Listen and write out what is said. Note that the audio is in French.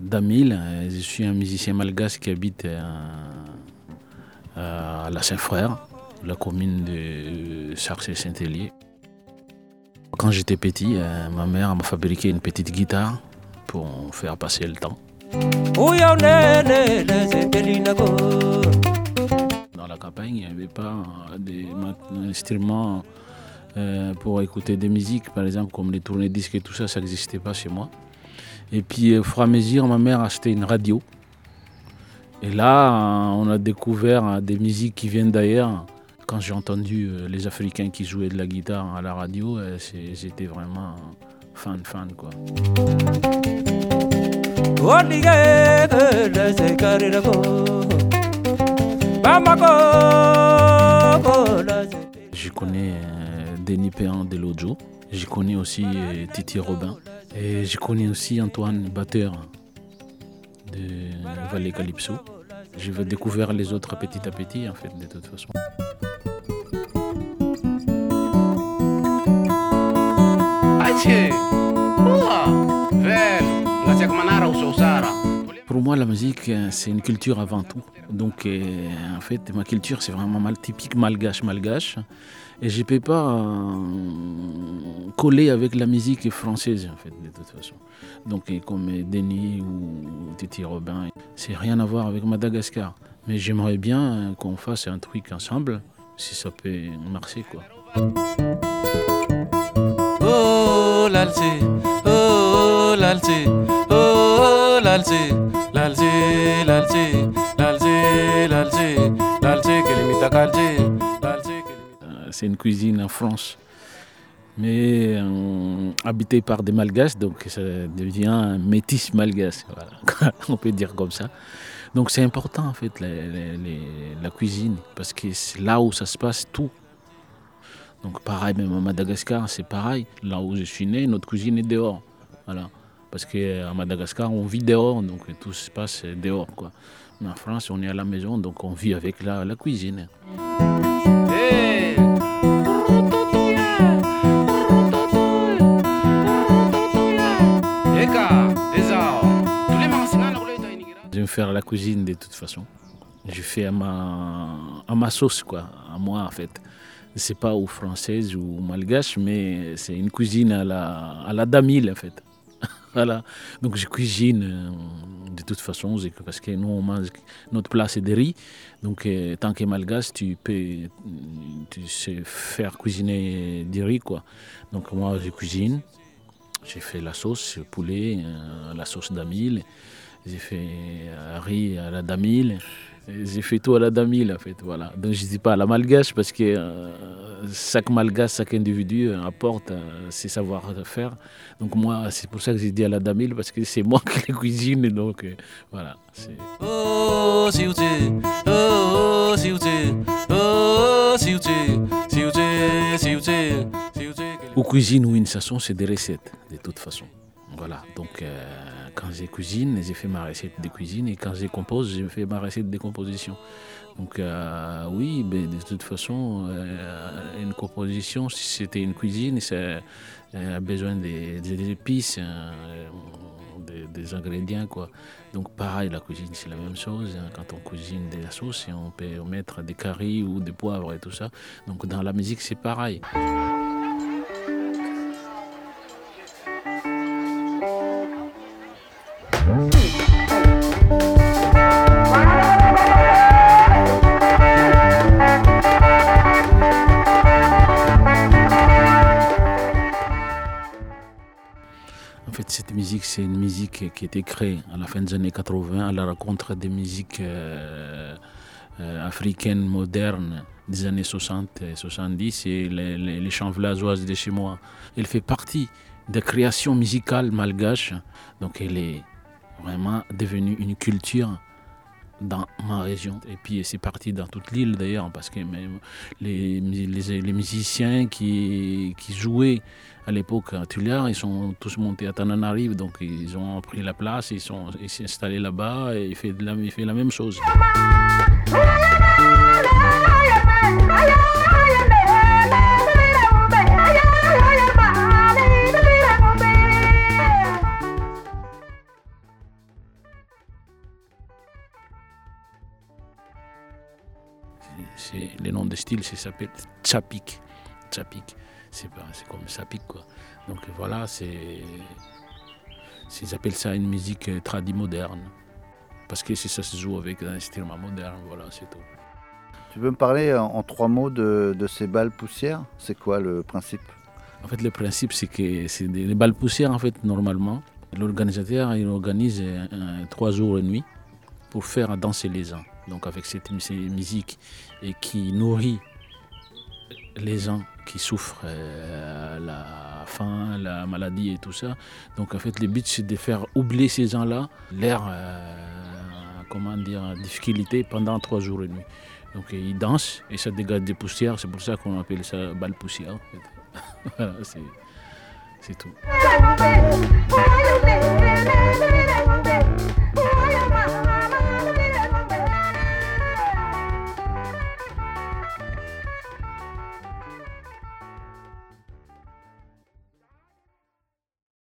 Damil, je suis un musicien malgache qui habite à la Saint-Frère, la commune de Sarcé-Saint-Hélier. Quand j'étais petit, euh, ma mère m'a fabriqué une petite guitare pour faire passer le temps. Dans la campagne, il n'y avait pas d'instruments euh, pour écouter des musiques, par exemple, comme les tournées disques et tout ça, ça n'existait pas chez moi. Et puis, au fur et à mesure, ma mère a acheté une radio. Et là, on a découvert des musiques qui viennent d'ailleurs. Quand j'ai entendu euh, les Africains qui jouaient de la guitare à la radio, euh, j'étais vraiment fan, fan quoi. Euh, Denis Péan de Lojo, je connais aussi Titi Robin et je connais aussi Antoine Batteur de Vallée Calypso. Je vais découvrir les autres petit à petit en fait de toute façon. Pour moi, la musique, c'est une culture avant tout. Donc, euh, en fait, ma culture, c'est vraiment mal, typique malgache, malgache. Et je ne peux pas euh, coller avec la musique française, en fait, de toute façon. Donc, comme Denis ou Titi Robin, c'est rien à voir avec Madagascar. Mais j'aimerais bien qu'on fasse un truc ensemble, si ça peut marcher, quoi. Oh, l'alté, oh, l'alté, oh, l'alté, C'est une cuisine en France, mais euh, habitée par des malgaches, donc ça devient métis malgache, on peut dire comme ça. Donc c'est important en fait la cuisine, parce que c'est là où ça se passe tout. Donc pareil, même à Madagascar, c'est pareil. Là où je suis né, notre cuisine est dehors. Voilà. Parce qu'à Madagascar, on vit dehors, donc tout se passe dehors. Quoi. En France, on est à la maison, donc on vit avec la, la cuisine. Je vais faire la cuisine de toute façon. Je fais à ma, à ma sauce, quoi, à moi en fait c'est pas ou française ou malgache, mais c'est une cuisine à la, à la en fait. Voilà. Donc je cuisine euh, de toute façon, parce que nous on mange, notre plat c'est des riz. Donc euh, tant que malgache, tu peux tu sais faire cuisiner du riz quoi. Donc moi je cuisine, j'ai fait la sauce poulet, euh, la sauce damile, j'ai fait riz à la damile. J'ai fait tout à la damile en fait, voilà. Donc je ne dis pas à la malgache parce que euh, chaque malgache, chaque individu euh, apporte euh, ses savoir-faire. Donc moi, c'est pour ça que j'ai dit à la damile parce que c'est moi qui les cuisine, donc voilà. Oh, si oh, oh, si oh, si Ou cuisine ou une façon, c'est des recettes, de toute façon. Voilà, donc quand j'ai cuisine, j'ai fait ma recette de cuisine et quand j'ai compose, j'ai fait ma recette de composition. Donc euh, oui, mais de toute façon, euh, une composition, si c'était une cuisine, ça euh, a besoin des, épices, des, ingrédients. Quoi. Donc pareil, la cuisine, c'est la même chose. Hein. Quand on cuisine de la sauce, on peut mettre des caries ou des poivres et tout ça. Donc dans la musique, c'est pareil. C'est une musique qui a été créée à la fin des années 80 à la rencontre des musiques euh, euh, africaines modernes des années 60 et 70 et les, les, chants villageoises de chez moi. Elle fait partie des créations musicales malgaches, donc elle est vraiment devenue une culture dans ma région. Et puis c'est parti dans toute l'île d'ailleurs, parce que même les, les, musiciens qui, qui, jouaient à l'époque à Tullard, ils sont tous montés à Tananarive, donc ils ont pris la place, ils sont installés là-bas et ils font la, la même chose. Le nom de style, s'appelle Chapik. Chapik. C'est comme Chapik quoi. Donc voilà, c'est. Ils appellent ça une musique tradie moderne. Parce que ça se joue avec un instrument moderne, voilà, c'est tout. Tu peux me parler en, trois mots de, ces balles poussières? C'est quoi le principe? En fait, le principe, c'est que c'est des balles poussières, en fait, normalement. L'organisateur, il organise trois jours et nuit pour faire danser les gens. Donc, avec cette musique et qui nourrit les gens qui souffrent euh, la faim, la maladie et tout ça. Donc en fait, le but c'est de faire oublier ces gens-là leur euh, comment dire difficulté pendant trois jours et nuit. Donc ils dansent et ça dégage des poussières, c'est pour ça qu'on appelle ça balle poussière. voilà, c'est tout.